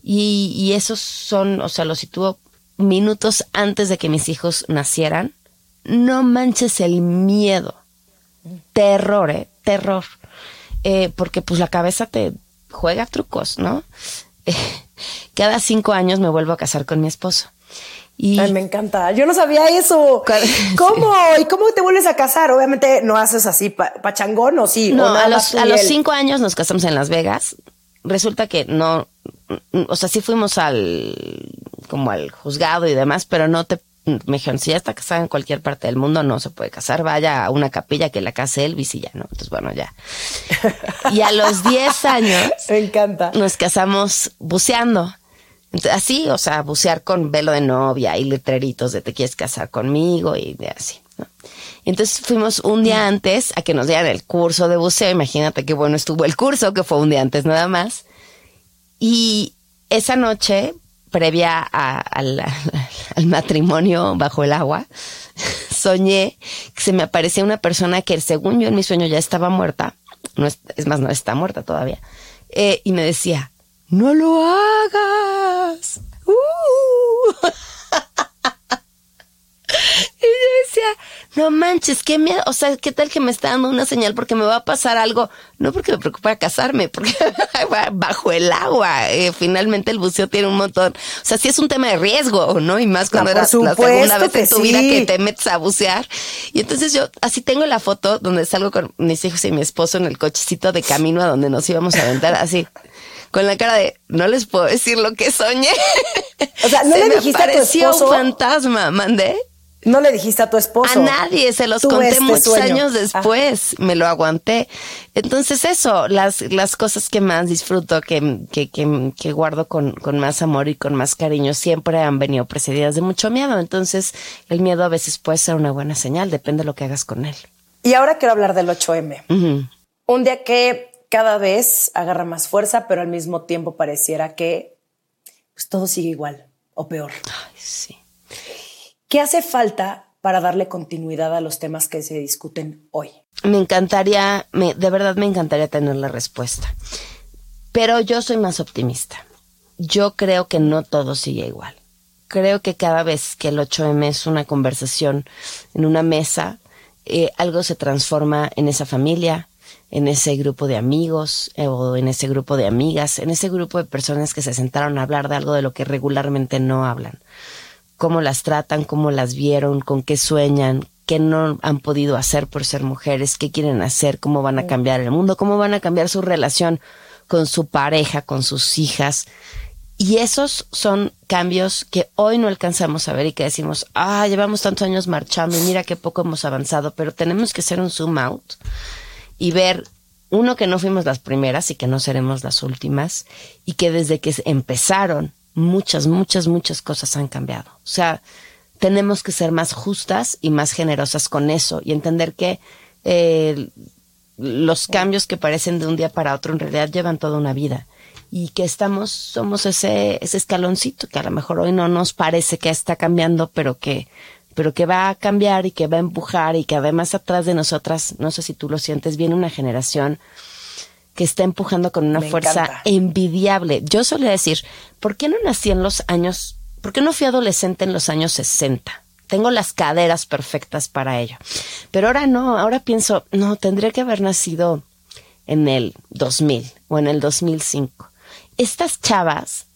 Y, esos son, o sea, los sitúo minutos antes de que mis hijos nacieran. No manches el miedo. Terror, ¿eh? Terror. Eh, porque pues la cabeza te juega trucos, ¿no? cada cinco años me vuelvo a casar con mi esposo. Ay, me encanta. Yo no sabía eso. ¿Cómo? ¿Y cómo te vuelves a casar? Obviamente no haces así pachangón o sí. No, a, los, a los cinco años nos casamos en Las Vegas. Resulta que no, o sea, sí fuimos al, como al juzgado y demás, pero no te, me dijeron, si ya está casada en cualquier parte del mundo, no se puede casar, vaya a una capilla que la case Elvis y ya, ¿no? Entonces, bueno, ya. Y a los diez años. me encanta. Nos casamos buceando así, o sea, bucear con velo de novia y letreritos de te quieres casar conmigo y de así. ¿no? Entonces fuimos un día antes a que nos dieran el curso de buceo. Imagínate qué bueno estuvo el curso, que fue un día antes nada más. Y esa noche, previa al, matrimonio bajo el agua, soñé que se me aparecía una persona que según yo en mi sueño ya estaba muerta. No es, más, no está muerta todavía. Eh, y me decía, no lo hagas. Uh. y yo decía, no manches, qué miedo, o sea, qué tal que me está dando una señal porque me va a pasar algo, no porque me preocupa casarme, porque bajo el agua, eh, finalmente el buceo tiene un montón, o sea, sí es un tema de riesgo, ¿no? Y más cuando era la segunda vez en tu vida que te metes a bucear. Y entonces yo, así tengo la foto donde salgo con mis hijos y mi esposo en el cochecito de camino a donde nos íbamos a aventar, así con la cara de no les puedo decir lo que soñé. O sea, no le dijiste a tu esposo. un fantasma, mandé. No le dijiste a tu esposo. A nadie, se los conté este muchos años ah. después, me lo aguanté. Entonces eso, las, las cosas que más disfruto, que, que, que, que guardo con, con más amor y con más cariño, siempre han venido precedidas de mucho miedo. Entonces el miedo a veces puede ser una buena señal, depende de lo que hagas con él. Y ahora quiero hablar del 8M. Un día que cada vez agarra más fuerza, pero al mismo tiempo pareciera que pues, todo sigue igual o peor. Ay, sí. ¿Qué hace falta para darle continuidad a los temas que se discuten hoy? Me encantaría, me, de verdad me encantaría tener la respuesta, pero yo soy más optimista. Yo creo que no todo sigue igual. Creo que cada vez que el 8M es una conversación en una mesa, eh, algo se transforma en esa familia, en ese grupo de amigos eh, o en ese grupo de amigas, en ese grupo de personas que se sentaron a hablar de algo de lo que regularmente no hablan. Cómo las tratan, cómo las vieron, con qué sueñan, qué no han podido hacer por ser mujeres, qué quieren hacer, cómo van a cambiar el mundo, cómo van a cambiar su relación con su pareja, con sus hijas. Y esos son cambios que hoy no alcanzamos a ver y que decimos, ah, llevamos tantos años marchando y mira qué poco hemos avanzado, pero tenemos que hacer un zoom out y ver, uno, que no fuimos las primeras y que no seremos las últimas, y que desde que empezaron, muchas, muchas, muchas cosas han cambiado. O sea, tenemos que ser más justas y más generosas con eso y entender que eh, los cambios que parecen de un día para otro en realidad llevan toda una vida y que estamos, somos ese, ese escaloncito que a lo mejor hoy no nos parece que está cambiando, pero que pero que va a cambiar y que va a empujar y que además atrás de nosotras, no sé si tú lo sientes, viene una generación que está empujando con una fuerza envidiable. Yo solía decir, ¿por qué no nací en los años, por qué no fui adolescente en los años 60? Tengo las caderas perfectas para ello. Pero ahora no, ahora pienso, no, tendría que haber nacido en el 2000 o en el 2005. Estas chavas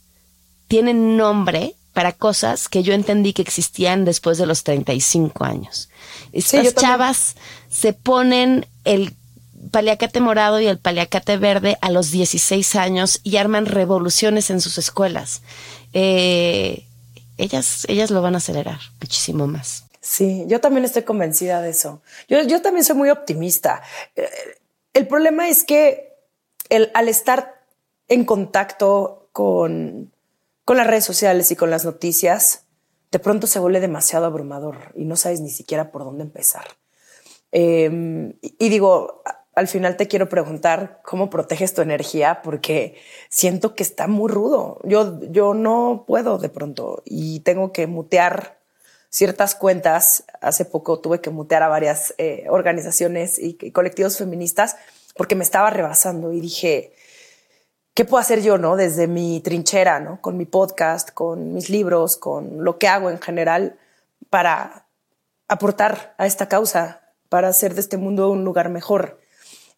tienen nombre para cosas que yo entendí que existían después de los 35 años. Estas chavas se ponen el paliacate morado y el paliacate verde a los 16 años y arman revoluciones en sus escuelas. Eh, ellas, ellas lo van a acelerar muchísimo más. Sí, yo también estoy convencida de eso. Yo, yo también soy muy optimista. Eh, el problema es que el, al estar en contacto con con las redes sociales y con las noticias, de pronto se vuelve demasiado abrumador y no sabes ni siquiera por dónde empezar. Em, y digo, al final te quiero preguntar cómo proteges tu energía porque siento que está muy rudo. Yo, yo no puedo de pronto y tengo que mutear ciertas cuentas. Hace poco tuve que mutear a varias eh, organizaciones y colectivos feministas porque me estaba rebasando y dije, ¿qué puedo hacer yo, no? Desde mi trinchera, ¿no? Con mi podcast, con mis libros, con lo que hago en general para aportar a esta causa, para hacer de este mundo un lugar mejor.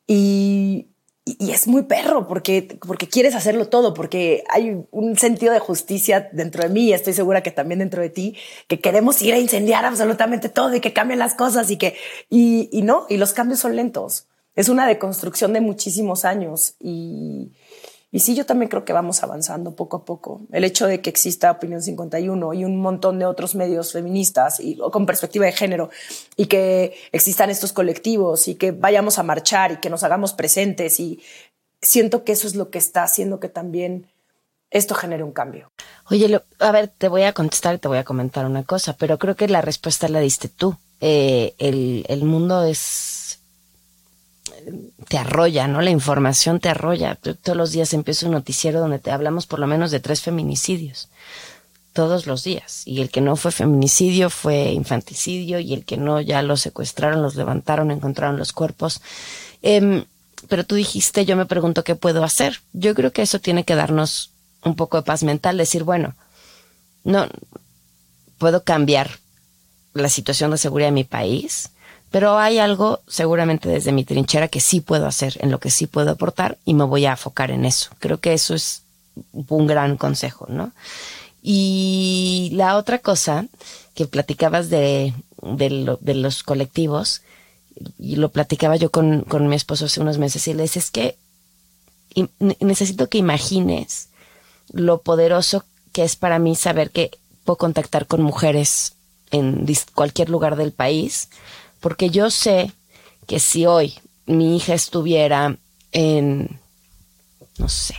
Y, y, es muy perro porque, porque quieres hacerlo todo, porque hay un sentido de justicia dentro de mí, estoy segura que también dentro de ti, que queremos ir a incendiar absolutamente todo y que cambien las cosas y que, y, y no, y los cambios son lentos. Es una deconstrucción de muchísimos años y, y sí, yo también creo que vamos avanzando poco a poco. El hecho de que exista Opinión 51 y un montón de otros medios feministas y con perspectiva de género y que existan estos colectivos y que vayamos a marchar y que nos hagamos presentes y siento que eso es lo que está haciendo que también esto genere un cambio. Oye, a ver, te voy a contestar y te voy a comentar una cosa, pero creo que la respuesta la diste tú. Eh, el, el mundo es te arrolla, ¿no? La información te arrolla. Todos los días empieza un noticiero donde te hablamos por lo menos de tres feminicidios. Todos los días. Y el que no fue feminicidio fue infanticidio y el que no ya los secuestraron, los levantaron, encontraron los cuerpos. Em, pero tú dijiste, yo me pregunto qué puedo hacer. Yo creo que eso tiene que darnos un poco de paz mental, decir, bueno, no puedo cambiar la situación de seguridad de mi país, Pero hay algo seguramente desde mi trinchera que sí puedo hacer, en lo que sí puedo aportar y me voy a enfocar en eso. Creo que eso es un gran consejo, ¿no? Y la otra cosa que platicabas de, de, los colectivos, y lo platicaba yo con, con, mi esposo hace unos meses, y le decía, es que necesito que imagines lo poderoso que es para mí saber que puedo contactar con mujeres en cualquier lugar del país, porque yo sé que si hoy mi hija estuviera en, no sé,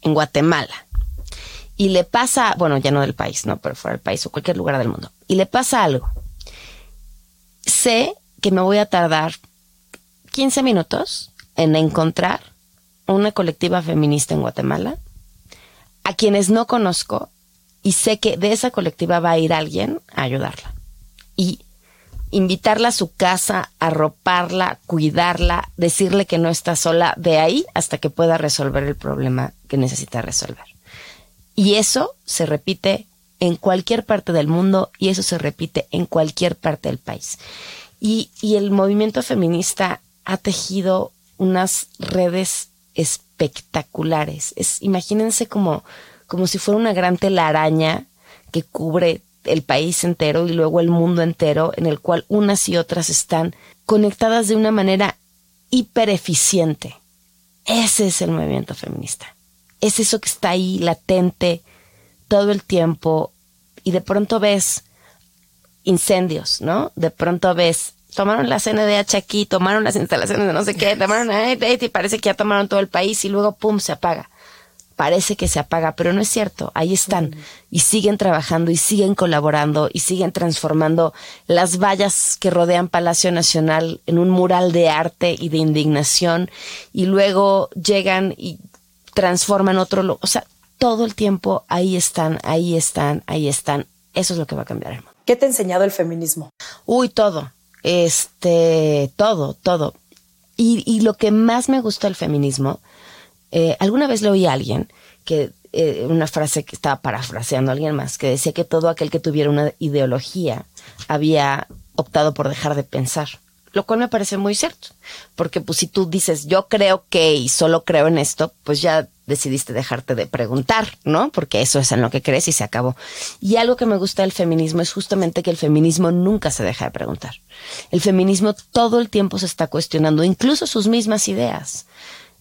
en Guatemala, y le pasa, bueno, ya no del país, no, pero fuera del país o cualquier lugar del mundo, y le pasa algo, sé que me voy a tardar 15 minutos en encontrar una colectiva feminista en Guatemala, a quienes no conozco, y sé que de esa colectiva va a ir alguien a ayudarla. Y invitarla a su casa, arroparla, cuidarla, decirle que no está sola, de ahí hasta que pueda resolver el problema que necesita resolver. Y eso se repite en cualquier parte del mundo y eso se repite en cualquier parte del país. Y, y el movimiento feminista ha tejido unas redes espectaculares. Es, imagínense como, como si fuera una gran telaraña que cubre el país entero y luego el mundo entero, en el cual unas y otras están conectadas de una manera hiper eficiente. Ese es el movimiento feminista. Es eso que está ahí latente todo el tiempo y de pronto ves incendios, ¿no? De pronto ves, tomaron la CNDH aquí, tomaron las instalaciones de no sé qué, tomaron y parece que ya tomaron todo el país y luego pum, se apaga parece que se apaga, pero no es cierto, ahí están y siguen trabajando y siguen colaborando y siguen transformando las vallas que rodean Palacio Nacional en un mural de arte y de indignación y luego llegan y transforman otro, o sea, todo el tiempo ahí están, ahí están, ahí están. Eso es lo que va a cambiar mundo. ¿Qué te ha enseñado el feminismo? Uy, todo. Este, todo, todo. Y, y lo que más me gusta del feminismo eh, alguna vez le oí a alguien que eh, una frase que estaba parafraseando a alguien más que decía que todo aquel que tuviera una ideología había optado por dejar de pensar lo cual me parece muy cierto, porque pues si tú dices yo creo que y solo creo en esto, pues ya decidiste dejarte de preguntar, ¿no? Porque eso es en lo que crees y se acabó. Y algo que me gusta del feminismo es justamente que el feminismo nunca se deja de preguntar. El feminismo todo el tiempo se está cuestionando, incluso sus mismas ideas.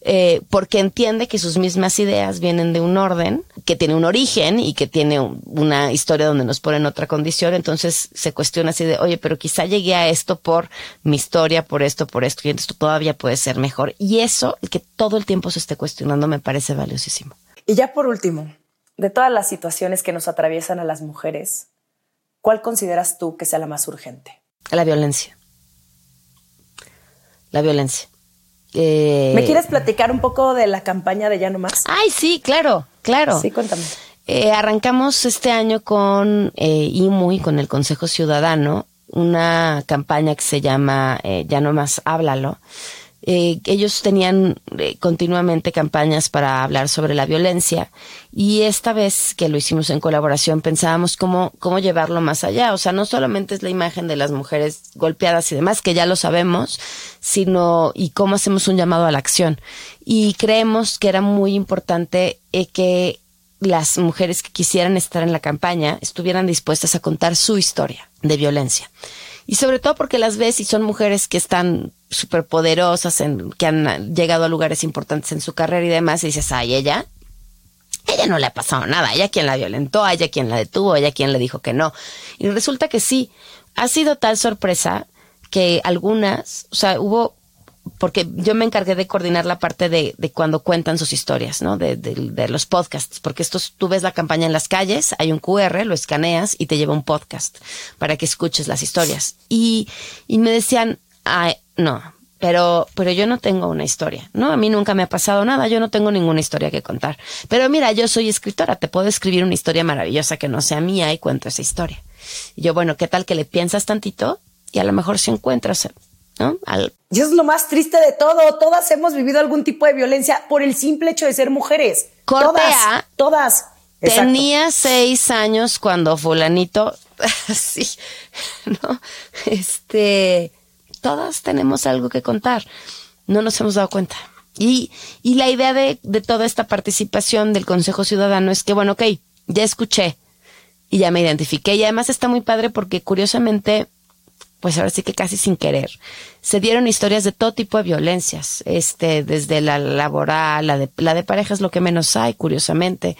Eh, porque entiende que sus mismas ideas vienen de un orden, que tiene un origen y que tiene una historia donde nos pone en otra condición, entonces se cuestiona así de, oye, pero quizá llegué a esto por mi historia, por esto, por esto, y esto todavía puede ser mejor. Y eso, que todo el tiempo se esté cuestionando, me parece valiosísimo. Y ya por último, de todas las situaciones que nos atraviesan a las mujeres, ¿cuál consideras tú que sea la más urgente? La violencia. La violencia. Eh, ¿Me quieres platicar un poco de la campaña de Ya No Más? Ay, sí, claro, claro. Sí, cuéntame. Eh, arrancamos este año con eh, IMU y con el Consejo Ciudadano una campaña que se llama eh, Ya No Más Háblalo, eh, ellos tenían eh, continuamente campañas para hablar sobre la violencia y esta vez que lo hicimos en colaboración pensábamos cómo, cómo llevarlo más allá. O sea, no solamente es la imagen de las mujeres golpeadas y demás, que ya lo sabemos, sino y cómo hacemos un llamado a la acción. Y creemos que era muy importante eh, que las mujeres que quisieran estar en la campaña estuvieran dispuestas a contar su historia de violencia. Y sobre todo porque las ves y son mujeres que están súper poderosas, en, que han llegado a lugares importantes en su carrera y demás, y dices, ay, ella, ella no le ha pasado nada, ella quien la violentó, ella quien la detuvo, ella quien le dijo que no. Y resulta que sí, ha sido tal sorpresa que algunas, o sea, hubo porque yo me encargué de coordinar la parte de, de cuando cuentan sus historias, ¿no? De, de, de, los podcasts, porque estos, tú ves la campaña en las calles, hay un QR, lo escaneas y te lleva un podcast para que escuches las historias. Y, y me decían, ay, no, pero, pero yo no tengo una historia, ¿no? A mí nunca me ha pasado nada, yo no tengo ninguna historia que contar. Pero mira, yo soy escritora, te puedo escribir una historia maravillosa que no sea mía y cuento esa historia. Y yo, bueno, ¿qué tal que le piensas tantito? Y a lo mejor si encuentras ¿no? Y es lo más triste de todo. Todas hemos vivido algún tipo de violencia por el simple hecho de ser mujeres. Cortea, todas. Todas. Tenía seis años cuando fulanito sí, ¿no? Este, todas tenemos algo que contar. No nos hemos dado cuenta. Y, y la idea de, de toda esta participación del Consejo Ciudadano es que, bueno, ok, ya escuché y ya me identifiqué. Y además está muy padre porque curiosamente pues ahora sí que casi sin querer, se dieron historias de todo tipo de violencias, este, desde la laboral, la de, la de pareja es lo que menos hay, curiosamente,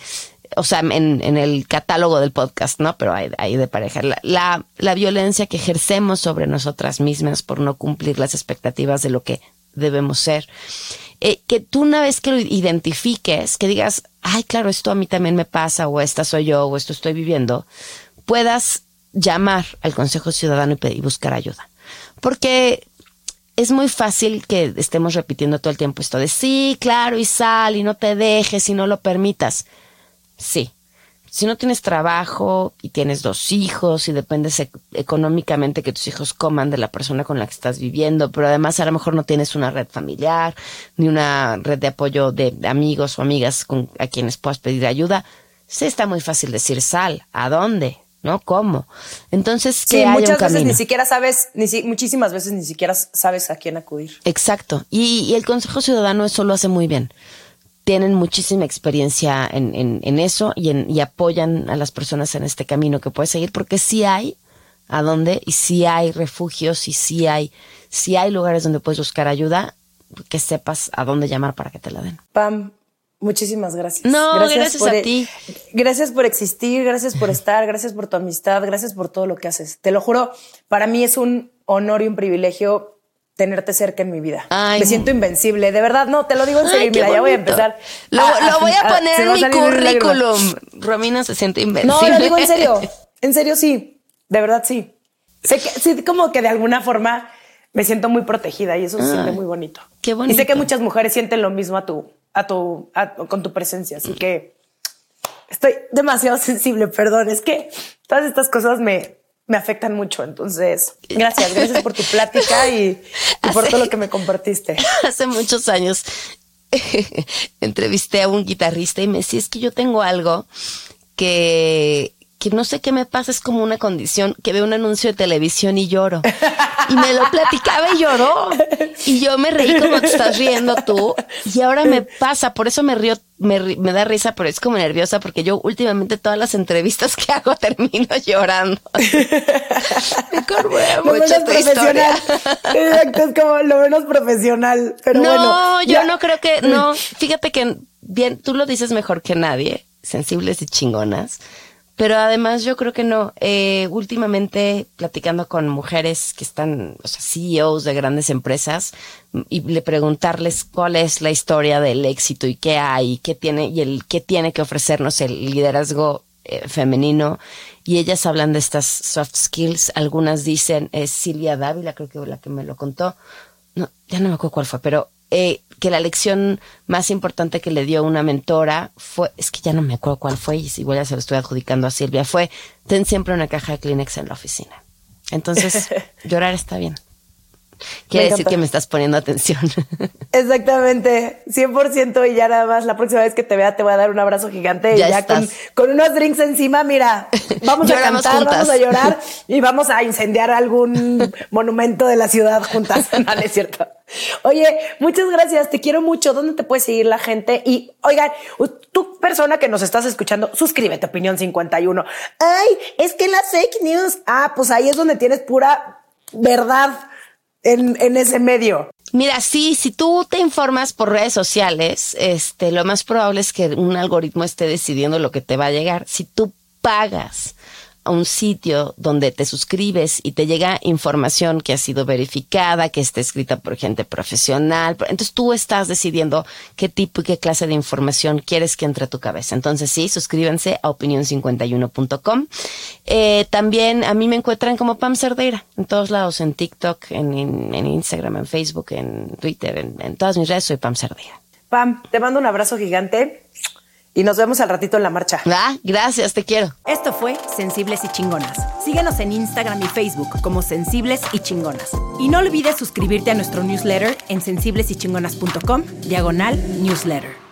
o sea, en, en el catálogo del podcast, ¿no? Pero hay, de pareja. La, la, la violencia que ejercemos sobre nosotras mismas por no cumplir las expectativas de lo que debemos ser. Eh, que tú una vez que lo identifiques, que digas, ay, claro, esto a mí también me pasa, o esta soy yo, o esto estoy viviendo, puedas llamar al Consejo Ciudadano y, buscar ayuda. Porque es muy fácil que estemos repitiendo todo el tiempo esto de sí, claro, y sal, y no te dejes, y no lo permitas. Sí. Si no tienes trabajo y tienes dos hijos y dependes económicamente que tus hijos coman de la persona con la que estás viviendo, pero además a lo mejor no tienes una red familiar ni una red de apoyo de amigos o amigas con, a quienes puedas pedir ayuda, sí está muy fácil decir sal. ¿A dónde? ¿No? ¿Cómo? Entonces, que sí, muchas veces ni siquiera sabes, ni muchísimas veces ni siquiera sabes a quién acudir. Exacto. Y, el Consejo Ciudadano eso lo hace muy bien. Tienen muchísima experiencia en, en, en eso y, en, y apoyan a las personas en este camino que puedes seguir porque sí hay a dónde y sí hay refugios y sí hay, sí hay lugares donde puedes buscar ayuda que sepas a dónde llamar para que te la den. Pam, Muchísimas gracias. No, gracias, a e- ti. Gracias por existir, gracias por estar, gracias por tu amistad, gracias por todo lo que haces. Te lo juro, para mí es un honor y un privilegio tenerte cerca en mi vida. Me siento invencible, de verdad, no, te lo digo en serio. Mira, ya voy a empezar. Lo, voy a, poner en mi currículum. Romina se siente invencible. No, lo digo en serio. En serio, sí. De verdad, sí. Sé que, sí, como que de alguna forma me siento muy protegida y eso se siente muy bonito. Qué bonito. Y sé que muchas mujeres sienten lo mismo a tu, a tu, con tu presencia. Así que estoy demasiado sensible, perdón. Es que todas estas cosas me, me afectan mucho. Entonces, gracias, gracias por tu plática y, por todo lo que me compartiste. Hace muchos años entrevisté a un guitarrista y me decía, es que yo tengo algo que que no sé qué me pasa, es como una condición, que veo un anuncio de televisión y lloro. Y me lo platicaba y lloró. Y yo me reí como te estás riendo tú. Y ahora me pasa, por eso me río, me, me da risa, pero es como nerviosa, porque yo últimamente todas las entrevistas que hago termino llorando. me corbué mucho tu historia. Exacto, es como lo menos profesional. Pero no, bueno, yo no creo que, no, fíjate que bien, tú lo dices mejor que nadie, sensibles y chingonas. Pero además yo creo que no. Eh, últimamente platicando con mujeres que están, o sea, CEOs de grandes empresas y le preguntarles cuál es la historia del éxito y qué hay, qué tiene y el qué tiene que ofrecernos el liderazgo eh, femenino y ellas hablan de estas soft skills. Algunas dicen es Silvia Dávila, creo que la que me lo contó. No, ya no me acuerdo cuál fue, pero eh, que la lección más importante que le dio una mentora fue, es que ya no me acuerdo cuál fue, y igual ya se lo estoy adjudicando a Silvia, fue, ten siempre una caja de Kleenex en la oficina. Entonces, llorar está bien. Quiere decir que me estás poniendo atención. Exactamente, 100% y ya nada más la próxima vez que te vea te voy a dar un abrazo gigante y ya con, con, unos drinks encima, mira, vamos a cantar, vamos a llorar y vamos a incendiar algún monumento de la ciudad juntas. No, es cierto. Oye, muchas gracias, te quiero mucho. ¿Dónde te puede seguir la gente? Y oigan, tú persona que nos estás escuchando, suscríbete, Opinión 51. Ay, es que las fake news. Ah, pues ahí es donde tienes pura verdad en, en ese medio. Mira, sí, si tú te informas por redes sociales, este, lo más probable es que un algoritmo esté decidiendo lo que te va a llegar. Si tú pagas a un sitio donde te suscribes y te llega información que ha sido verificada, que está escrita por gente profesional. Entonces tú estás decidiendo qué tipo y qué clase de información quieres que entre a tu cabeza. Entonces sí, suscríbanse a opinión51.com. Eh, también a mí me encuentran como Pam Cerdeira en todos lados, en TikTok, en, Instagram, en Facebook, en Twitter, en todas mis redes soy Pam Cerdeira. Pam, te mando un abrazo gigante y nos vemos al ratito en la marcha. Ah, gracias, te quiero. Esto fue Sensibles y Chingonas. Síguenos en Instagram y Facebook como Sensibles y Chingonas. Y no olvides suscribirte a nuestro newsletter en sensiblesychingonas.com, diagonal newsletter.